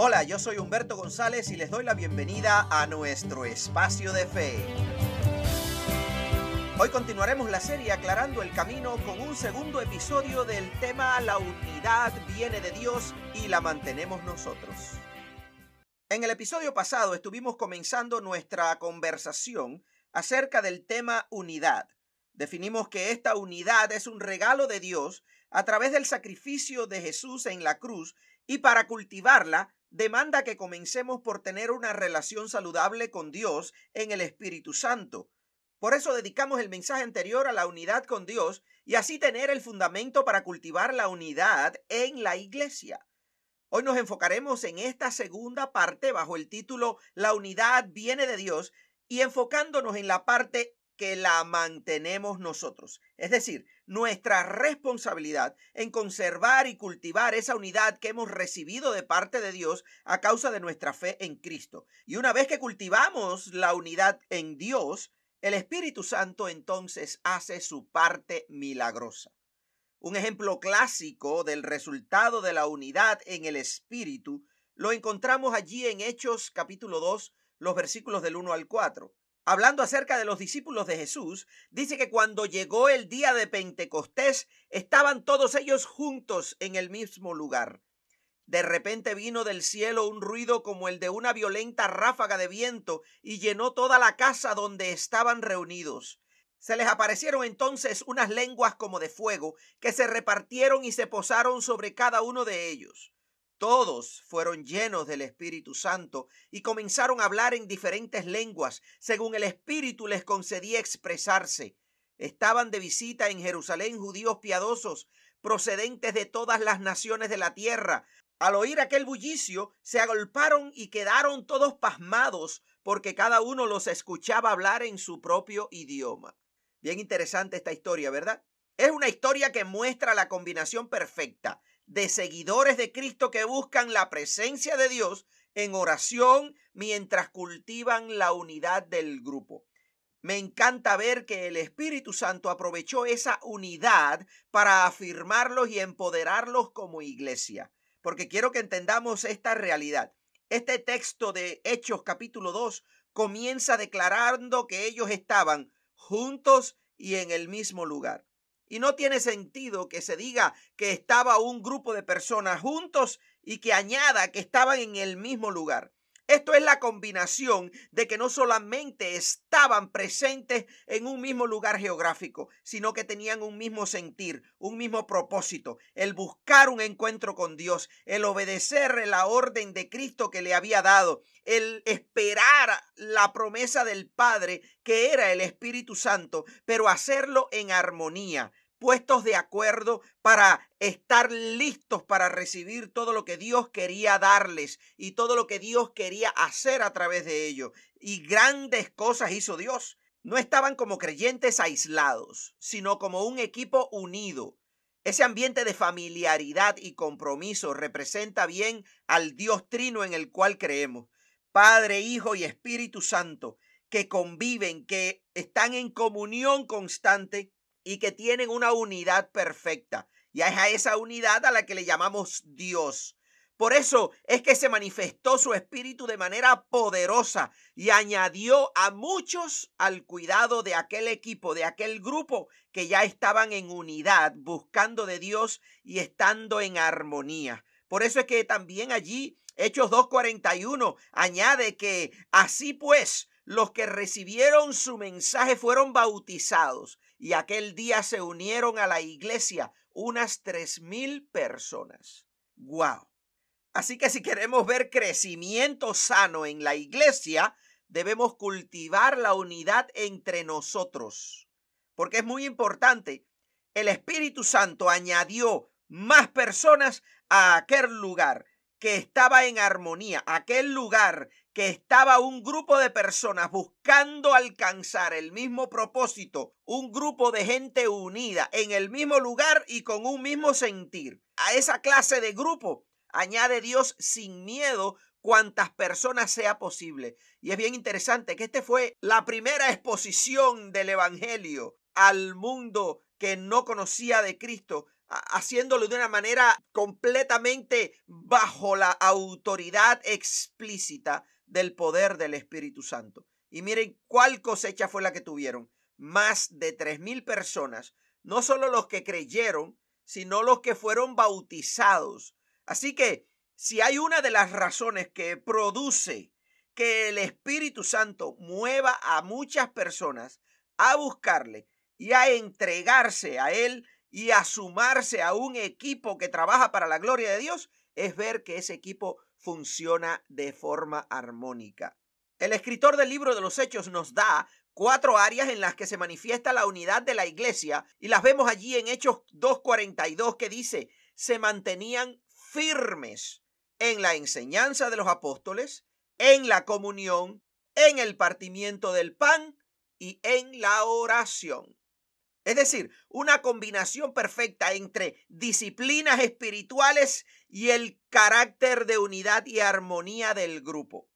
Hola, yo soy Humberto González y les doy la bienvenida a nuestro espacio de fe. Hoy continuaremos la serie aclarando el camino con un segundo episodio del tema La unidad viene de Dios y la mantenemos nosotros. En el episodio pasado estuvimos comenzando nuestra conversación acerca del tema unidad. Definimos que esta unidad es un regalo de Dios a través del sacrificio de Jesús en la cruz y para cultivarla demanda que comencemos por tener una relación saludable con Dios en el Espíritu Santo. Por eso dedicamos el mensaje anterior a la unidad con Dios y así tener el fundamento para cultivar la unidad en la iglesia. Hoy nos enfocaremos en esta segunda parte bajo el título La unidad viene de Dios y enfocándonos en la parte que la mantenemos nosotros. Es decir, nuestra responsabilidad en conservar y cultivar esa unidad que hemos recibido de parte de Dios a causa de nuestra fe en Cristo. Y una vez que cultivamos la unidad en Dios, el Espíritu Santo entonces hace su parte milagrosa. Un ejemplo clásico del resultado de la unidad en el Espíritu lo encontramos allí en Hechos capítulo 2, los versículos del 1 al 4 hablando acerca de los discípulos de Jesús, dice que cuando llegó el día de Pentecostés, estaban todos ellos juntos en el mismo lugar. De repente vino del cielo un ruido como el de una violenta ráfaga de viento y llenó toda la casa donde estaban reunidos. Se les aparecieron entonces unas lenguas como de fuego que se repartieron y se posaron sobre cada uno de ellos. Todos fueron llenos del Espíritu Santo y comenzaron a hablar en diferentes lenguas, según el Espíritu les concedía expresarse. Estaban de visita en Jerusalén judíos piadosos, procedentes de todas las naciones de la tierra. Al oír aquel bullicio, se agolparon y quedaron todos pasmados, porque cada uno los escuchaba hablar en su propio idioma. Bien interesante esta historia, ¿verdad? Es una historia que muestra la combinación perfecta de seguidores de Cristo que buscan la presencia de Dios en oración mientras cultivan la unidad del grupo. Me encanta ver que el Espíritu Santo aprovechó esa unidad para afirmarlos y empoderarlos como iglesia, porque quiero que entendamos esta realidad. Este texto de Hechos capítulo 2 comienza declarando que ellos estaban juntos y en el mismo lugar. Y no tiene sentido que se diga que estaba un grupo de personas juntos y que añada que estaban en el mismo lugar. Esto es la combinación de que no solamente estaban presentes en un mismo lugar geográfico, sino que tenían un mismo sentir, un mismo propósito, el buscar un encuentro con Dios, el obedecer la orden de Cristo que le había dado, el esperar la promesa del Padre, que era el Espíritu Santo, pero hacerlo en armonía, puestos de acuerdo para estar listos para recibir todo lo que Dios quería darles y todo lo que Dios quería hacer a través de ellos. Y grandes cosas hizo Dios. No estaban como creyentes aislados, sino como un equipo unido. Ese ambiente de familiaridad y compromiso representa bien al Dios trino en el cual creemos. Padre, Hijo y Espíritu Santo, que conviven, que están en comunión constante y que tienen una unidad perfecta. Y es a esa unidad a la que le llamamos Dios. Por eso es que se manifestó su espíritu de manera poderosa y añadió a muchos al cuidado de aquel equipo, de aquel grupo que ya estaban en unidad, buscando de Dios y estando en armonía. Por eso es que también allí Hechos 2.41 añade que así pues los que recibieron su mensaje fueron bautizados y aquel día se unieron a la iglesia unas tres mil personas. ¡Wow! Así que si queremos ver crecimiento sano en la iglesia, debemos cultivar la unidad entre nosotros. Porque es muy importante. El Espíritu Santo añadió más personas a aquel lugar que estaba en armonía, aquel lugar que estaba un grupo de personas buscando alcanzar el mismo propósito, un grupo de gente unida en el mismo lugar y con un mismo sentir. A esa clase de grupo añade Dios sin miedo cuantas personas sea posible. Y es bien interesante que este fue la primera exposición del Evangelio al mundo que no conocía de Cristo haciéndolo de una manera completamente bajo la autoridad explícita del poder del Espíritu Santo. Y miren cuál cosecha fue la que tuvieron. Más de tres mil personas, no solo los que creyeron, sino los que fueron bautizados. Así que si hay una de las razones que produce que el Espíritu Santo mueva a muchas personas a buscarle y a entregarse a Él y a sumarse a un equipo que trabaja para la gloria de Dios, es ver que ese equipo funciona de forma armónica. El escritor del libro de los Hechos nos da cuatro áreas en las que se manifiesta la unidad de la iglesia y las vemos allí en Hechos 2.42 que dice, se mantenían firmes en la enseñanza de los apóstoles, en la comunión, en el partimiento del pan y en la oración. Es decir, una combinación perfecta entre disciplinas espirituales y el carácter de unidad y armonía del grupo.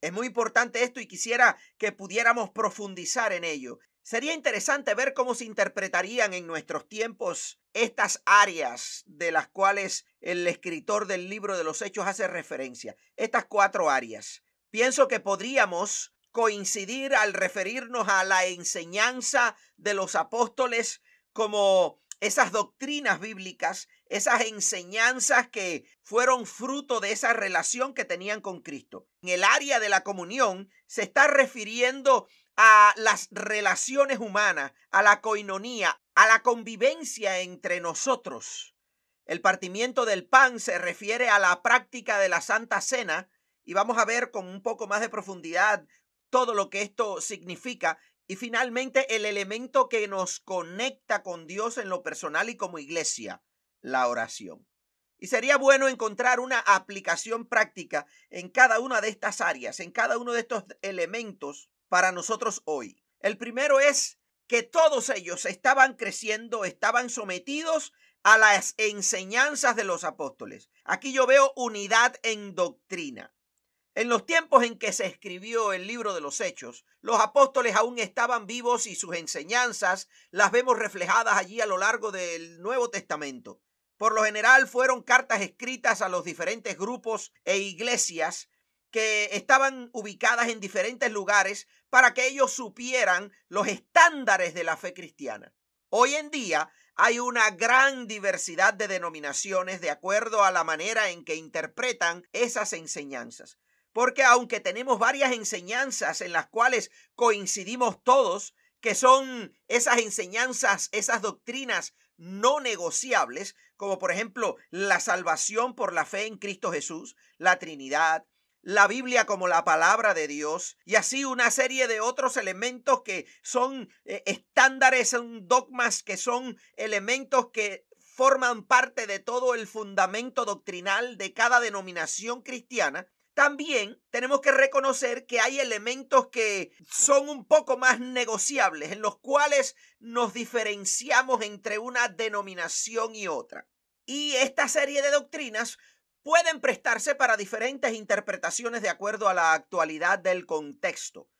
Es muy importante esto y quisiera que pudiéramos profundizar en ello. Sería interesante ver cómo se interpretarían en nuestros tiempos estas áreas de las cuales el escritor del libro de los Hechos hace referencia. Estas cuatro áreas. Pienso que podríamos coincidir al referirnos a la enseñanza de los apóstoles como esas doctrinas bíblicas, esas enseñanzas que fueron fruto de esa relación que tenían con Cristo. En el área de la comunión se está refiriendo a las relaciones humanas, a la coinonía, a la convivencia entre nosotros. El partimiento del pan se refiere a la práctica de la Santa Cena y vamos a ver con un poco más de profundidad todo lo que esto significa y finalmente el elemento que nos conecta con Dios en lo personal y como iglesia, la oración. Y sería bueno encontrar una aplicación práctica en cada una de estas áreas, en cada uno de estos elementos para nosotros hoy. El primero es que todos ellos estaban creciendo, estaban sometidos a las enseñanzas de los apóstoles. Aquí yo veo unidad en doctrina. En los tiempos en que se escribió el libro de los Hechos, los apóstoles aún estaban vivos y sus enseñanzas las vemos reflejadas allí a lo largo del Nuevo Testamento. Por lo general fueron cartas escritas a los diferentes grupos e iglesias que estaban ubicadas en diferentes lugares para que ellos supieran los estándares de la fe cristiana. Hoy en día hay una gran diversidad de denominaciones de acuerdo a la manera en que interpretan esas enseñanzas. Porque aunque tenemos varias enseñanzas en las cuales coincidimos todos, que son esas enseñanzas, esas doctrinas no negociables, como por ejemplo la salvación por la fe en Cristo Jesús, la Trinidad, la Biblia como la palabra de Dios y así una serie de otros elementos que son eh, estándares, son dogmas, que son elementos que forman parte de todo el fundamento doctrinal de cada denominación cristiana, también tenemos que reconocer que hay elementos que son un poco más negociables, en los cuales nos diferenciamos entre una denominación y otra. Y esta serie de doctrinas pueden prestarse para diferentes interpretaciones de acuerdo a la actualidad del contexto.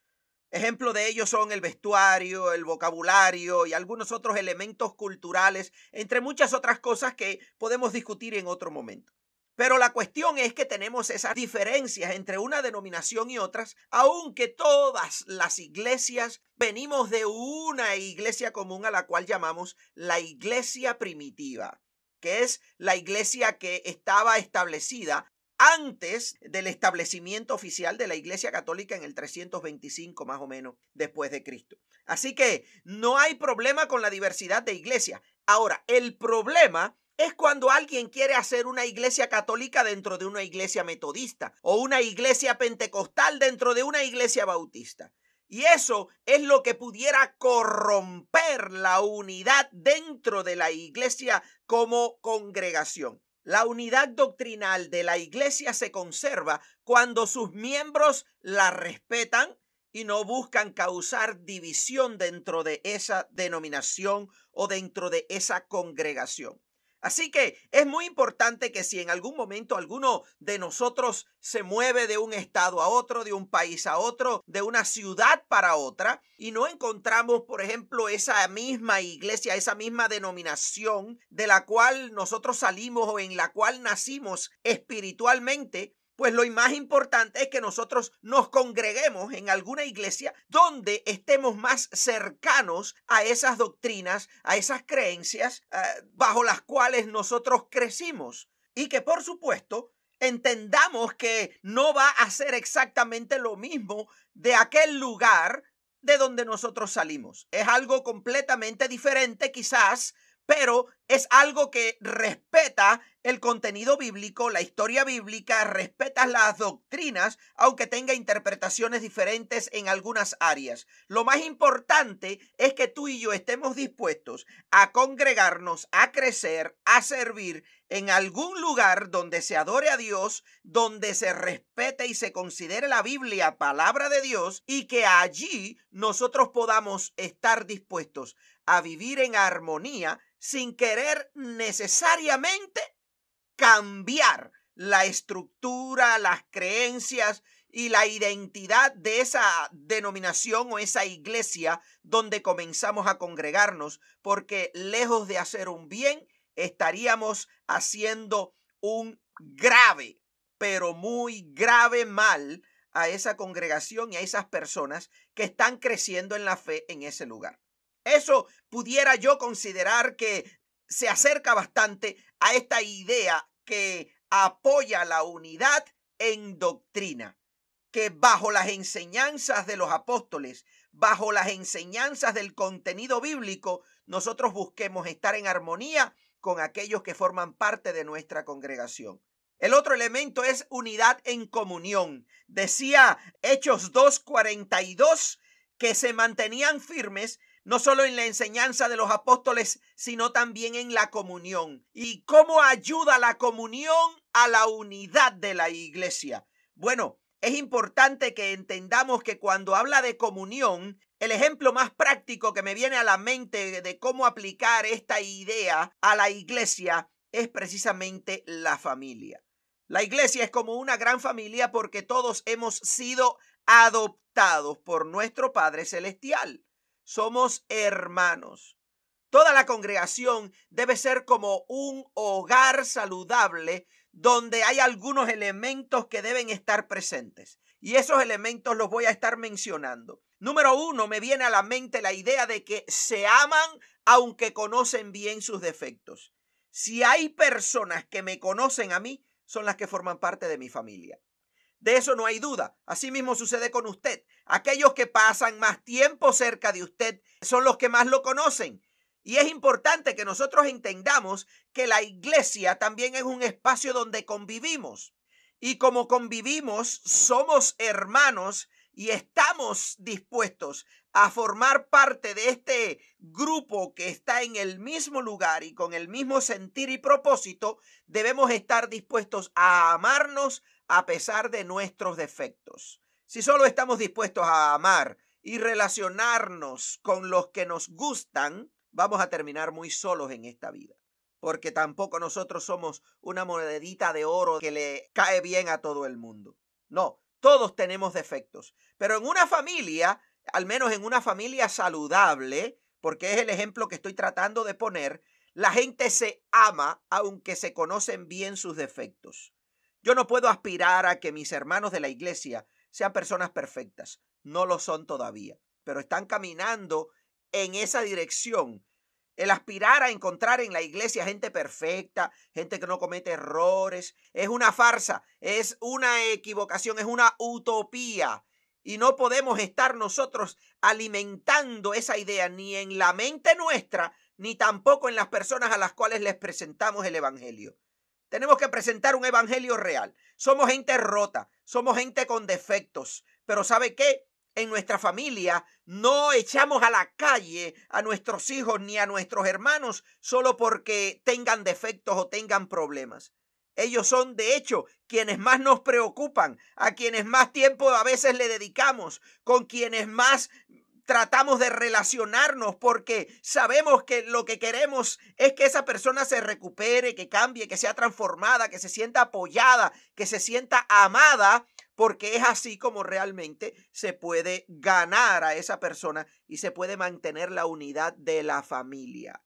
Ejemplo de ello son el vestuario, el vocabulario y algunos otros elementos culturales, entre muchas otras cosas que podemos discutir en otro momento. Pero la cuestión es que tenemos esas diferencias entre una denominación y otras, aunque todas las iglesias venimos de una iglesia común a la cual llamamos la iglesia primitiva, que es la iglesia que estaba establecida antes del establecimiento oficial de la Iglesia Católica en el 325 más o menos después de Cristo. Así que no hay problema con la diversidad de iglesia. Ahora, el problema es cuando alguien quiere hacer una iglesia católica dentro de una iglesia metodista o una iglesia pentecostal dentro de una iglesia bautista. Y eso es lo que pudiera corromper la unidad dentro de la iglesia como congregación. La unidad doctrinal de la iglesia se conserva cuando sus miembros la respetan y no buscan causar división dentro de esa denominación o dentro de esa congregación. Así que es muy importante que si en algún momento alguno de nosotros se mueve de un estado a otro, de un país a otro, de una ciudad para otra, y no encontramos, por ejemplo, esa misma iglesia, esa misma denominación de la cual nosotros salimos o en la cual nacimos espiritualmente, pues lo más importante es que nosotros nos congreguemos en alguna iglesia donde estemos más cercanos a esas doctrinas, a esas creencias eh, bajo las cuales nosotros crecimos. Y que por supuesto entendamos que no va a ser exactamente lo mismo de aquel lugar de donde nosotros salimos. Es algo completamente diferente quizás pero es algo que respeta el contenido bíblico, la historia bíblica, respeta las doctrinas, aunque tenga interpretaciones diferentes en algunas áreas. Lo más importante es que tú y yo estemos dispuestos a congregarnos, a crecer, a servir en algún lugar donde se adore a Dios, donde se respete y se considere la Biblia palabra de Dios y que allí nosotros podamos estar dispuestos a vivir en armonía sin querer necesariamente cambiar la estructura, las creencias y la identidad de esa denominación o esa iglesia donde comenzamos a congregarnos, porque lejos de hacer un bien, estaríamos haciendo un grave, pero muy grave mal a esa congregación y a esas personas que están creciendo en la fe en ese lugar. Eso pudiera yo considerar que se acerca bastante a esta idea que apoya la unidad en doctrina, que bajo las enseñanzas de los apóstoles, bajo las enseñanzas del contenido bíblico, nosotros busquemos estar en armonía con aquellos que forman parte de nuestra congregación. El otro elemento es unidad en comunión. Decía Hechos 2.42 que se mantenían firmes no solo en la enseñanza de los apóstoles, sino también en la comunión. ¿Y cómo ayuda la comunión a la unidad de la iglesia? Bueno, es importante que entendamos que cuando habla de comunión, el ejemplo más práctico que me viene a la mente de cómo aplicar esta idea a la iglesia es precisamente la familia. La iglesia es como una gran familia porque todos hemos sido adoptados por nuestro Padre Celestial somos hermanos. Toda la congregación debe ser como un hogar saludable donde hay algunos elementos que deben estar presentes. Y esos elementos los voy a estar mencionando. Número uno, me viene a la mente la idea de que se aman aunque conocen bien sus defectos. Si hay personas que me conocen a mí, son las que forman parte de mi familia. De eso no hay duda. Así mismo sucede con usted. Aquellos que pasan más tiempo cerca de usted son los que más lo conocen. Y es importante que nosotros entendamos que la iglesia también es un espacio donde convivimos. Y como convivimos, somos hermanos y estamos dispuestos a formar parte de este grupo que está en el mismo lugar y con el mismo sentir y propósito, debemos estar dispuestos a amarnos, a pesar de nuestros defectos. Si solo estamos dispuestos a amar y relacionarnos con los que nos gustan, vamos a terminar muy solos en esta vida. Porque tampoco nosotros somos una monedita de oro que le cae bien a todo el mundo. No, todos tenemos defectos. Pero en una familia, al menos en una familia saludable, porque es el ejemplo que estoy tratando de poner, la gente se ama aunque se conocen bien sus defectos. Yo no puedo aspirar a que mis hermanos de la iglesia sean personas perfectas. No lo son todavía, pero están caminando en esa dirección. El aspirar a encontrar en la iglesia gente perfecta, gente que no comete errores, es una farsa, es una equivocación, es una utopía. Y no podemos estar nosotros alimentando esa idea ni en la mente nuestra, ni tampoco en las personas a las cuales les presentamos el Evangelio. Tenemos que presentar un evangelio real. Somos gente rota, somos gente con defectos, pero ¿sabe qué? En nuestra familia no echamos a la calle a nuestros hijos ni a nuestros hermanos solo porque tengan defectos o tengan problemas. Ellos son, de hecho, quienes más nos preocupan, a quienes más tiempo a veces le dedicamos, con quienes más tratamos de relacionarnos porque sabemos que lo que queremos es que esa persona se recupere, que cambie, que sea transformada, que se sienta apoyada, que se sienta amada, porque es así como realmente se puede ganar a esa persona y se puede mantener la unidad de la familia.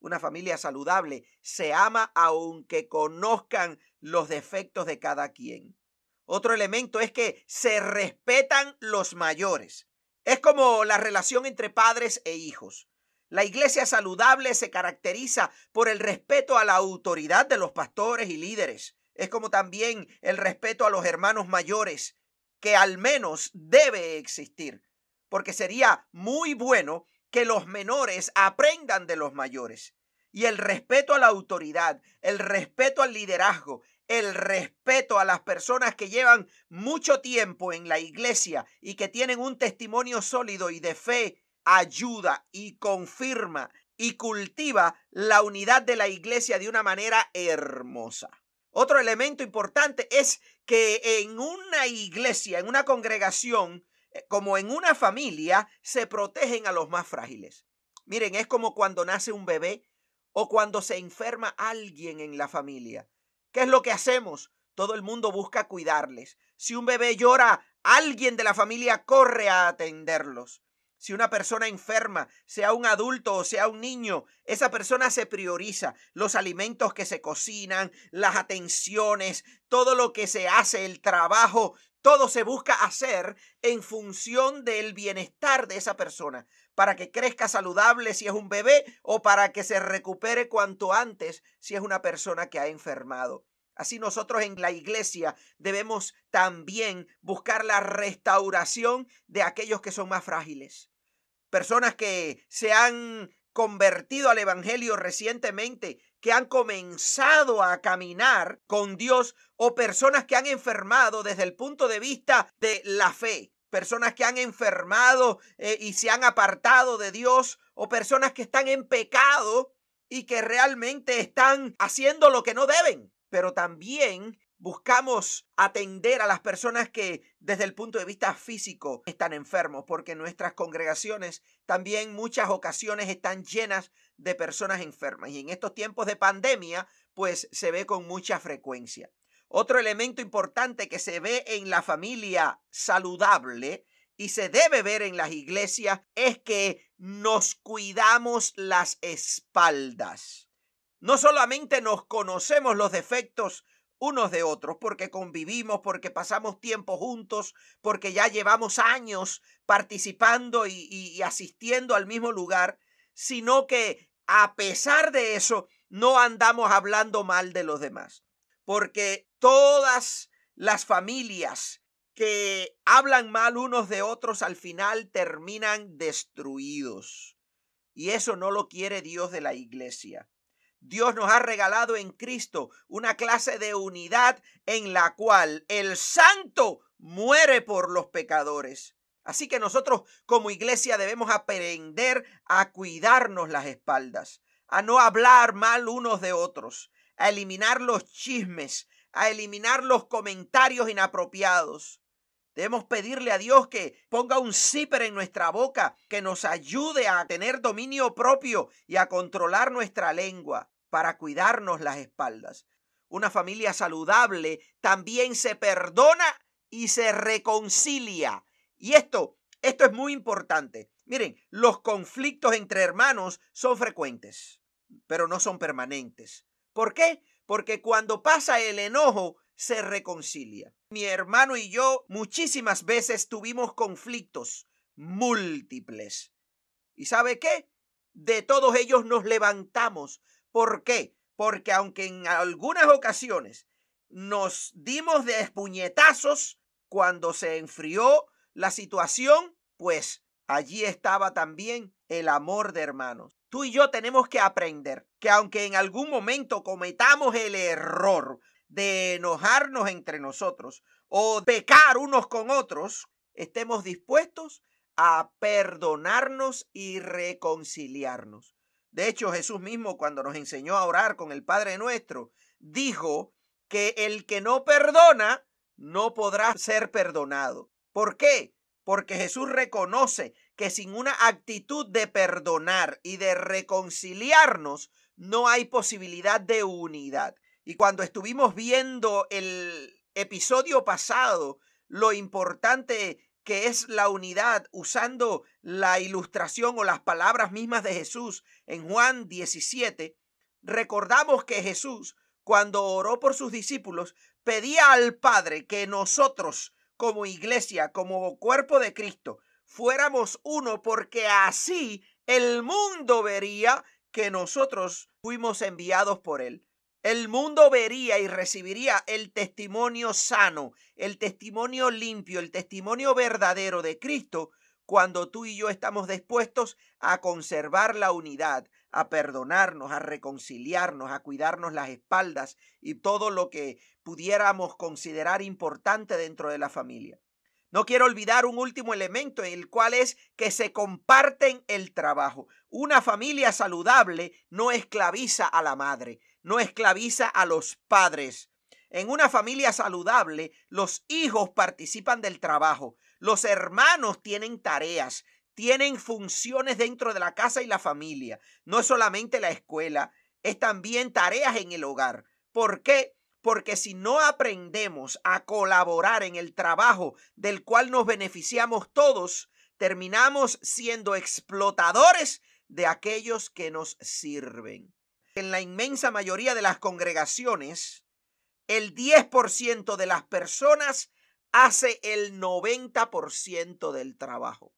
Una familia saludable se ama aunque conozcan los defectos de cada quien. Otro elemento es que se respetan los mayores. Es como la relación entre padres e hijos. La iglesia saludable se caracteriza por el respeto a la autoridad de los pastores y líderes. Es como también el respeto a los hermanos mayores, que al menos debe existir, porque sería muy bueno que los menores aprendan de los mayores. Y el respeto a la autoridad, el respeto al liderazgo, el respeto a las personas que llevan mucho tiempo en la iglesia y que tienen un testimonio sólido y de fe, ayuda y confirma y cultiva la unidad de la iglesia de una manera hermosa. Otro elemento importante es que en una iglesia, en una congregación, como en una familia, se protegen a los más frágiles. Miren, es como cuando nace un bebé o cuando se enferma alguien en la familia. ¿Qué es lo que hacemos? Todo el mundo busca cuidarles. Si un bebé llora, alguien de la familia corre a atenderlos. Si una persona enferma, sea un adulto o sea un niño, esa persona se prioriza. Los alimentos que se cocinan, las atenciones, todo lo que se hace, el trabajo, todo se busca hacer en función del bienestar de esa persona, para que crezca saludable si es un bebé o para que se recupere cuanto antes si es una persona que ha enfermado. Así nosotros en la iglesia debemos también buscar la restauración de aquellos que son más frágiles. Personas que se han convertido al Evangelio recientemente, que han comenzado a caminar con Dios o personas que han enfermado desde el punto de vista de la fe. Personas que han enfermado eh, y se han apartado de Dios o personas que están en pecado y que realmente están haciendo lo que no deben pero también buscamos atender a las personas que desde el punto de vista físico están enfermos, porque nuestras congregaciones también muchas ocasiones están llenas de personas enfermas y en estos tiempos de pandemia pues se ve con mucha frecuencia. Otro elemento importante que se ve en la familia saludable y se debe ver en las iglesias es que nos cuidamos las espaldas. No solamente nos conocemos los defectos unos de otros, porque convivimos, porque pasamos tiempo juntos, porque ya llevamos años participando y, asistiendo al mismo lugar, sino que a pesar de eso, no andamos hablando mal de los demás. Porque todas las familias que hablan mal unos de otros al final terminan destruidos. Y eso no lo quiere Dios de la iglesia. Dios nos ha regalado en Cristo una clase de unidad en la cual el santo muere por los pecadores. Así que nosotros como iglesia debemos aprender a cuidarnos las espaldas, a no hablar mal unos de otros, a eliminar los chismes, a eliminar los comentarios inapropiados. Debemos pedirle a Dios que ponga un zipper en nuestra boca, que nos ayude a tener dominio propio y a controlar nuestra lengua para cuidarnos las espaldas. Una familia saludable también se perdona y se reconcilia. Y esto, esto es muy importante. Miren, los conflictos entre hermanos son frecuentes, pero no son permanentes. ¿Por qué? Porque cuando pasa el enojo, se reconcilia. Mi hermano y yo muchísimas veces tuvimos conflictos múltiples. ¿Y sabe qué? De todos ellos nos levantamos. ¿Por qué? Porque aunque en algunas ocasiones nos dimos de espuñetazos cuando se enfrió la situación, pues allí estaba también el amor de hermanos. Tú y yo tenemos que aprender que aunque en algún momento cometamos el error de enojarnos entre nosotros o pecar unos con otros, estemos dispuestos a perdonarnos y reconciliarnos. De hecho, Jesús mismo cuando nos enseñó a orar con el Padre nuestro, dijo que el que no perdona no podrá ser perdonado. ¿Por qué? Porque Jesús reconoce que sin una actitud de perdonar y de reconciliarnos, no hay posibilidad de unidad. Y cuando estuvimos viendo el episodio pasado, lo importante que es la unidad usando la ilustración o las palabras mismas de Jesús en Juan 17, recordamos que Jesús, cuando oró por sus discípulos, pedía al Padre que nosotros, como iglesia, como cuerpo de Cristo, fuéramos uno, porque así el mundo vería que nosotros fuimos enviados por Él. El mundo vería y recibiría el testimonio sano, el testimonio limpio, el testimonio verdadero de Cristo cuando tú y yo estamos dispuestos a conservar la unidad, a perdonarnos, a reconciliarnos, a cuidarnos las espaldas y todo lo que pudiéramos considerar importante dentro de la familia. No quiero olvidar un último elemento, el cual es que se comparten el trabajo. Una familia saludable no esclaviza a la madre, no esclaviza a los padres. En una familia saludable, los hijos participan del trabajo, los hermanos tienen tareas, tienen funciones dentro de la casa y la familia. No es solamente la escuela, es también tareas en el hogar. ¿Por qué? Porque si no aprendemos a colaborar en el trabajo del cual nos beneficiamos todos, terminamos siendo explotadores de aquellos que nos sirven. En la inmensa mayoría de las congregaciones, el 10% de las personas hace el 90% del trabajo.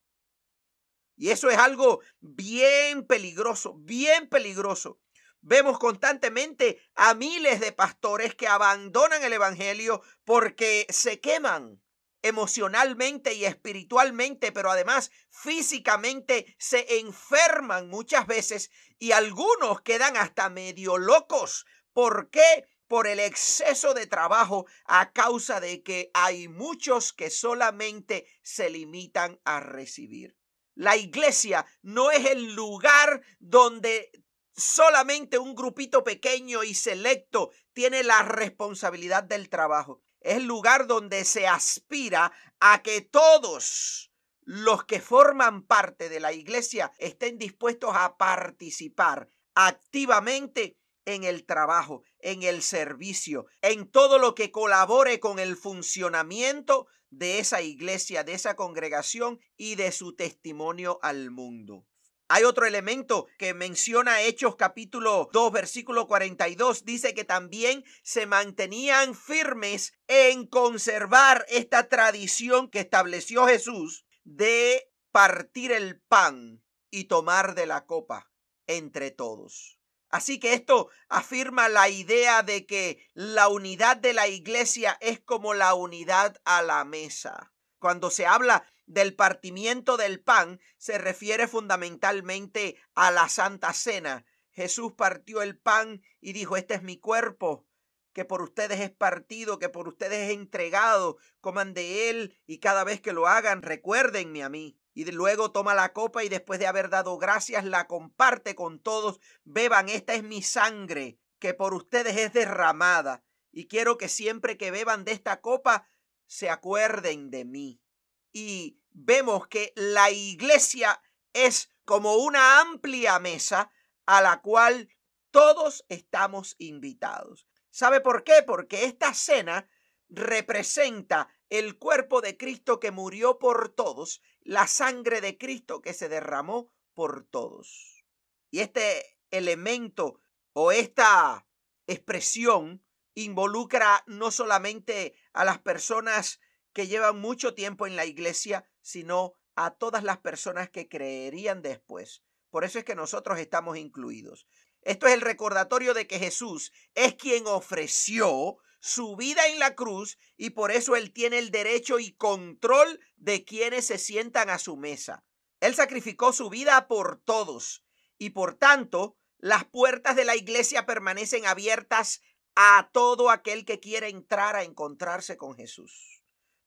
Y eso es algo bien peligroso, bien peligroso. Vemos constantemente a miles de pastores que abandonan el Evangelio porque se queman emocionalmente y espiritualmente, pero además físicamente se enferman muchas veces y algunos quedan hasta medio locos. ¿Por qué? Por el exceso de trabajo a causa de que hay muchos que solamente se limitan a recibir. La iglesia no es el lugar donde solamente un grupito pequeño y selecto tiene la responsabilidad del trabajo. Es el lugar donde se aspira a que todos los que forman parte de la iglesia estén dispuestos a participar activamente en el trabajo, en el servicio, en todo lo que colabore con el funcionamiento de esa iglesia, de esa congregación y de su testimonio al mundo. Hay otro elemento que menciona Hechos capítulo 2 versículo 42. Dice que también se mantenían firmes en conservar esta tradición que estableció Jesús de partir el pan y tomar de la copa entre todos. Así que esto afirma la idea de que la unidad de la iglesia es como la unidad a la mesa. Cuando se habla del partimiento del pan se refiere fundamentalmente a la Santa Cena. Jesús partió el pan y dijo, este es mi cuerpo, que por ustedes es partido, que por ustedes es entregado, coman de él y cada vez que lo hagan, recuérdenme a mí. Y luego toma la copa y después de haber dado gracias la comparte con todos. Beban, esta es mi sangre, que por ustedes es derramada. Y quiero que siempre que beban de esta copa se acuerden de mí. Y vemos que la iglesia es como una amplia mesa a la cual todos estamos invitados. ¿Sabe por qué? Porque esta cena representa el cuerpo de Cristo que murió por todos, la sangre de Cristo que se derramó por todos. Y este elemento o esta expresión involucra no solamente a las personas que llevan mucho tiempo en la iglesia, sino a todas las personas que creerían después. Por eso es que nosotros estamos incluidos. Esto es el recordatorio de que Jesús es quien ofreció su vida en la cruz y por eso Él tiene el derecho y control de quienes se sientan a su mesa. Él sacrificó su vida por todos y por tanto las puertas de la iglesia permanecen abiertas a todo aquel que quiera entrar a encontrarse con Jesús.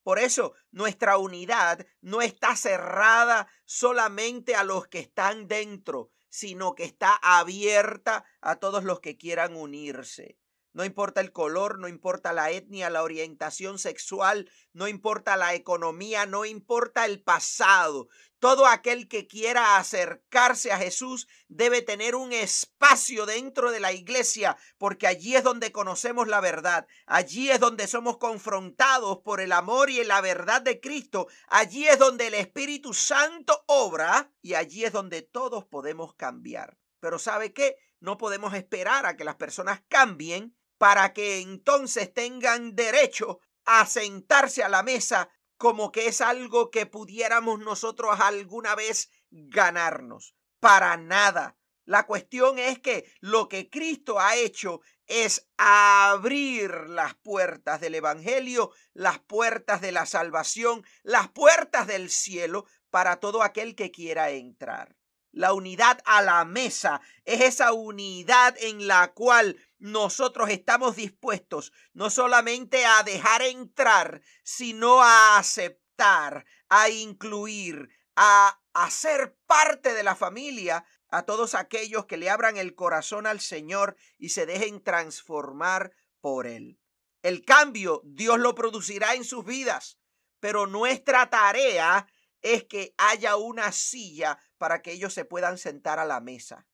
Por eso nuestra unidad no está cerrada solamente a los que están dentro, sino que está abierta a todos los que quieran unirse. No importa el color, no importa la etnia, la orientación sexual, no importa la economía, no importa el pasado. Todo aquel que quiera acercarse a Jesús debe tener un espacio dentro de la iglesia, porque allí es donde conocemos la verdad, allí es donde somos confrontados por el amor y la verdad de Cristo, allí es donde el Espíritu Santo obra y allí es donde todos podemos cambiar. Pero ¿sabe qué? No podemos esperar a que las personas cambien para que entonces tengan derecho a sentarse a la mesa como que es algo que pudiéramos nosotros alguna vez ganarnos. Para nada. La cuestión es que lo que Cristo ha hecho es abrir las puertas del Evangelio, las puertas de la salvación, las puertas del cielo para todo aquel que quiera entrar. La unidad a la mesa es esa unidad en la cual nosotros estamos dispuestos no solamente a dejar entrar, sino a aceptar, a incluir, a hacer parte de la familia a todos aquellos que le abran el corazón al Señor y se dejen transformar por Él. El cambio Dios lo producirá en sus vidas, pero nuestra tarea es que haya una silla para que ellos se puedan sentar a la mesa.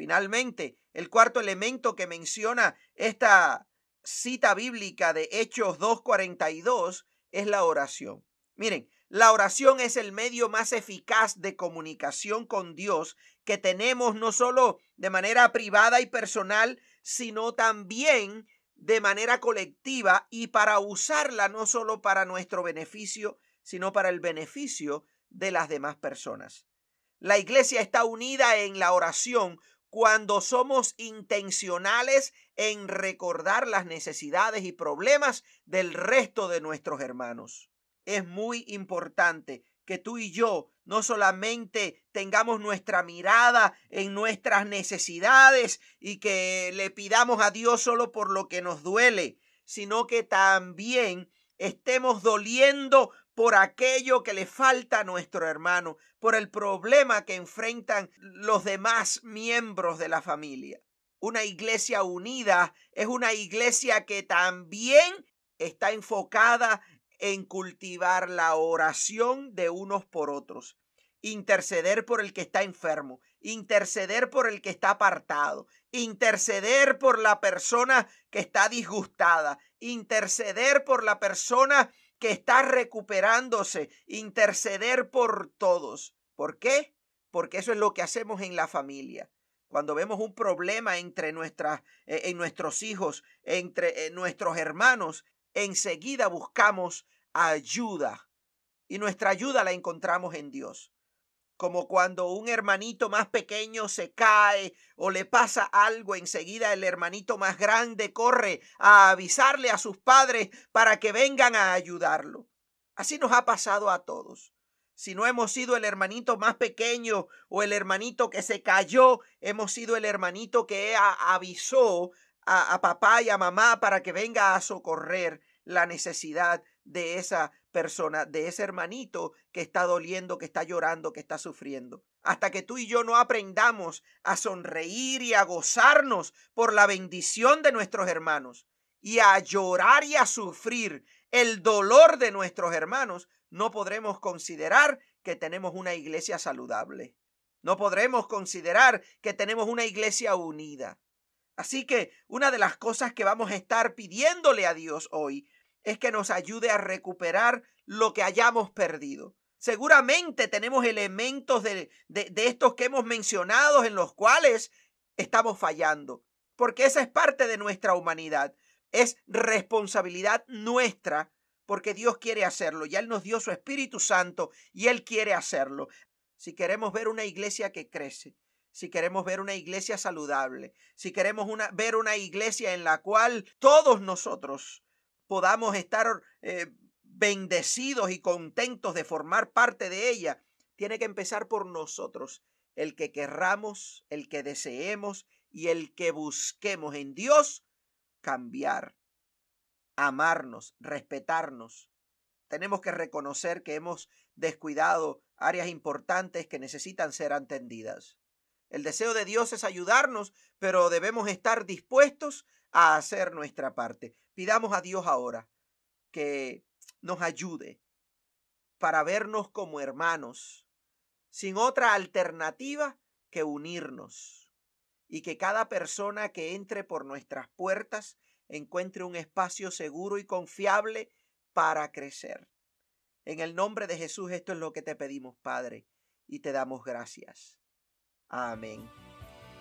Finalmente, el cuarto elemento que menciona esta cita bíblica de Hechos 2.42 es la oración. Miren, la oración es el medio más eficaz de comunicación con Dios que tenemos no solo de manera privada y personal, sino también de manera colectiva y para usarla no solo para nuestro beneficio, sino para el beneficio de las demás personas. La iglesia está unida en la oración cuando somos intencionales en recordar las necesidades y problemas del resto de nuestros hermanos. Es muy importante que tú y yo no solamente tengamos nuestra mirada en nuestras necesidades y que le pidamos a Dios solo por lo que nos duele, sino que también estemos doliendo por aquello que le falta a nuestro hermano, por el problema que enfrentan los demás miembros de la familia. Una iglesia unida es una iglesia que también está enfocada en cultivar la oración de unos por otros, interceder por el que está enfermo, interceder por el que está apartado, interceder por la persona que está disgustada, interceder por la persona que está recuperándose, interceder por todos. ¿Por qué? Porque eso es lo que hacemos en la familia. Cuando vemos un problema entre nuestras, eh, en nuestros hijos, entre eh, nuestros hermanos, enseguida buscamos ayuda. Y nuestra ayuda la encontramos en Dios como cuando un hermanito más pequeño se cae o le pasa algo, enseguida el hermanito más grande corre a avisarle a sus padres para que vengan a ayudarlo. Así nos ha pasado a todos. Si no hemos sido el hermanito más pequeño o el hermanito que se cayó, hemos sido el hermanito que avisó a, a papá y a mamá para que venga a socorrer la necesidad de esa persona, de ese hermanito que está doliendo, que está llorando, que está sufriendo. Hasta que tú y yo no aprendamos a sonreír y a gozarnos por la bendición de nuestros hermanos y a llorar y a sufrir el dolor de nuestros hermanos, no podremos considerar que tenemos una iglesia saludable. No podremos considerar que tenemos una iglesia unida. Así que una de las cosas que vamos a estar pidiéndole a Dios hoy es que nos ayude a recuperar lo que hayamos perdido. Seguramente tenemos elementos de, de, estos que hemos mencionado en los cuales estamos fallando, porque esa es parte de nuestra humanidad. Es responsabilidad nuestra porque Dios quiere hacerlo. Ya Él nos dio su Espíritu Santo y Él quiere hacerlo. Si queremos ver una iglesia que crece, si queremos ver una iglesia saludable, si queremos una, ver una iglesia en la cual todos nosotros podamos estar eh, bendecidos y contentos de formar parte de ella, tiene que empezar por nosotros, el que querramos, el que deseemos y el que busquemos en Dios cambiar, amarnos, respetarnos. Tenemos que reconocer que hemos descuidado áreas importantes que necesitan ser atendidas. El deseo de Dios es ayudarnos, pero debemos estar dispuestos a hacer nuestra parte. Pidamos a Dios ahora que nos ayude para vernos como hermanos, sin otra alternativa que unirnos, y que cada persona que entre por nuestras puertas encuentre un espacio seguro y confiable para crecer. En el nombre de Jesús esto es lo que te pedimos, Padre, y te damos gracias. Amén.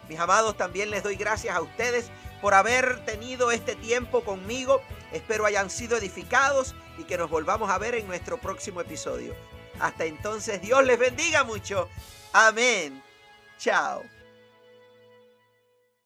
Mis amados, también les doy gracias a ustedes por haber tenido este tiempo conmigo. Espero hayan sido edificados y que nos volvamos a ver en nuestro próximo episodio. Hasta entonces, Dios les bendiga mucho. Amén. Chao.